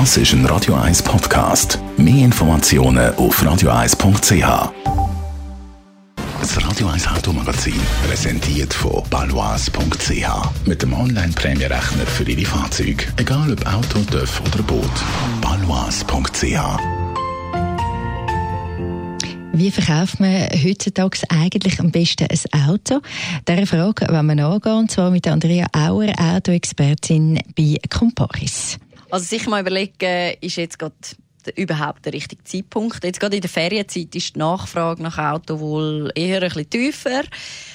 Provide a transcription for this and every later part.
Das ist ein Radio 1 Podcast. Mehr Informationen auf radio1.ch. Das Radio 1 Automagazin präsentiert von balois.ch. Mit dem Online-Prämierechner für Ihre Fahrzeuge. Egal ob Auto, TÜV oder Boot. balois.ch. Wie verkauft man heutzutage eigentlich am besten ein Auto? Dieser Frage wollen wir nachgehen, und zwar mit Andrea Auer, Autoexpertin bei Comparis. Also sicher mal überlegen, ist jetzt gerade überhaupt der richtige Zeitpunkt. Jetzt gerade in der Ferienzeit ist die Nachfrage nach Auto wohl eher ein bisschen tiefer.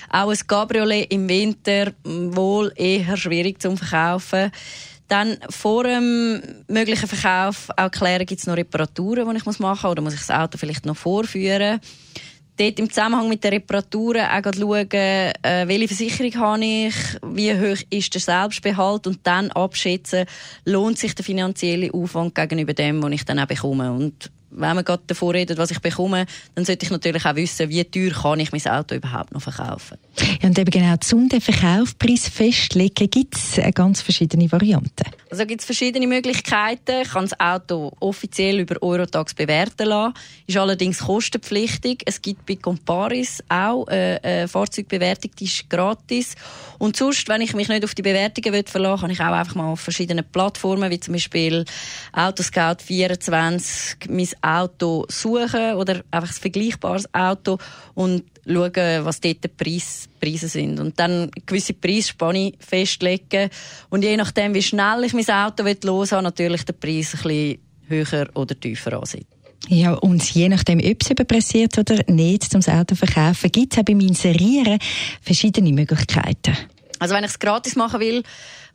Auch ein Cabriolet im Winter wohl eher schwierig zu verkaufen. Dann vor dem möglichen Verkauf auch klären, gibt es noch Reparaturen, die ich machen muss oder muss ich das Auto vielleicht noch vorführen dort im Zusammenhang mit den Reparaturen auch schauen, äh, welche Versicherung habe ich, wie hoch ist der Selbstbehalt und dann abschätzen, lohnt sich der finanzielle Aufwand gegenüber dem, was ich dann auch bekomme. Und wenn man gerade davor redet, was ich bekomme, dann sollte ich natürlich auch wissen, wie teuer kann ich mein Auto überhaupt noch verkaufen. Ja, und eben genau zum den Verkaufspreis festlegen, gibt es ganz verschiedene Varianten. Also gibt es verschiedene Möglichkeiten. Ich kann das Auto offiziell über Eurotax bewerten lassen, ist allerdings kostenpflichtig. Es gibt bei Comparis auch eine, eine Fahrzeugbewertung, die ist gratis. Und sonst, wenn ich mich nicht auf die Bewertungen verlassen will, kann ich auch einfach mal auf verschiedenen Plattformen, wie zum Beispiel Autoscout 24, mein Auto suchen oder einfach ein vergleichbares Auto und schauen, was dort die Preis, Preise sind. Und dann gewisse Preisspanne festlegen. Und je nachdem, wie schnell ich mein Auto los habe, natürlich den Preis ein bisschen höher oder tiefer ansieht. Ja, und je nachdem, ob es überpressiert oder nicht, zum Auto verkaufen, gibt es auch beim Inserieren verschiedene Möglichkeiten. Also wenn ich es gratis machen will,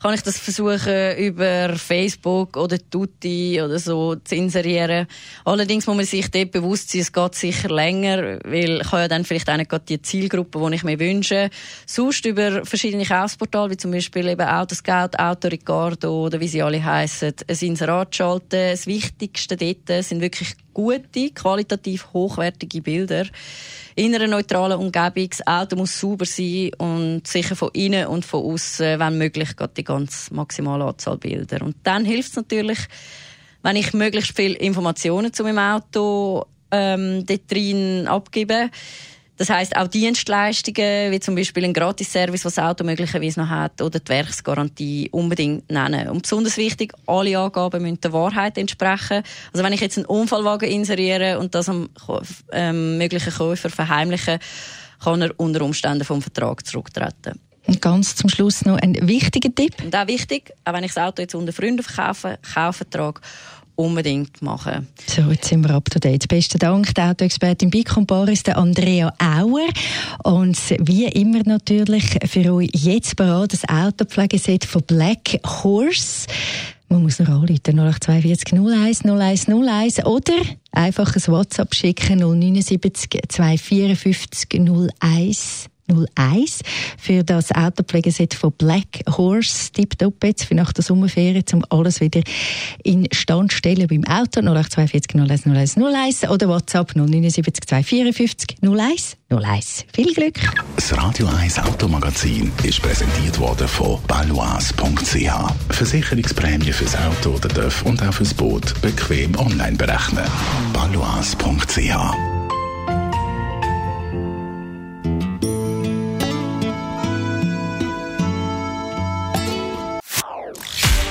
kann ich das versuchen über Facebook oder Tutti oder so zu inserieren. Allerdings muss man sich dort bewusst sein, es geht sicher länger, weil ich habe ja dann vielleicht auch nicht gerade die Zielgruppe, die ich mir wünsche. Sonst über verschiedene Kaufsportale, wie zum Beispiel eben Autoscout, Autoricardo oder wie sie alle heißen, ein Inserat schalten. Das Wichtigste dort sind wirklich gute, qualitativ hochwertige Bilder in einer neutralen Umgebung. Das Auto muss sauber sein und sicher von innen und von außen, wenn möglich, die ganz maximale Anzahl Bilder. Und dann hilft es natürlich, wenn ich möglichst viele Informationen zu meinem Auto ähm, dort drin abgebe. Das heißt auch Dienstleistungen, wie zum Beispiel ein Gratisservice, was das Auto möglicherweise noch hat, oder die Werksgarantie unbedingt nennen. Und besonders wichtig, alle Angaben müssen der Wahrheit entsprechen. Also wenn ich jetzt einen Unfallwagen inseriere und das am ähm, möglichen Käufer verheimliche, kann er unter Umständen vom Vertrag zurücktreten. Und ganz zum Schluss noch ein wichtiger Tipp. Und auch wichtig, auch wenn ich das Auto jetzt unter Freunden verkaufe, Kaufvertrag unbedingt machen. So, jetzt sind wir up to date. Besten Dank, der Autoexpertin bei Comparis, der Andrea Auer. Und wie immer natürlich für euch jetzt bereit das Autopflegeset von Black Horse. Man muss noch anrufen, 0842 01 01 01 oder einfach ein WhatsApp schicken, 079 254 01 01 für das Autopflegeset von Black Horse. Tipptopp jetzt für nach der Sommerferien, um alles wieder in Stand zu stellen beim Auto. 0842 01 01 01 oder WhatsApp 079 254 01 01. Viel Glück! Das Radio 1 Automagazin ist präsentiert worden von balois.ch. Versicherungsprämie fürs Auto oder TÜV und auch fürs Boot bequem online berechnen. balois.ch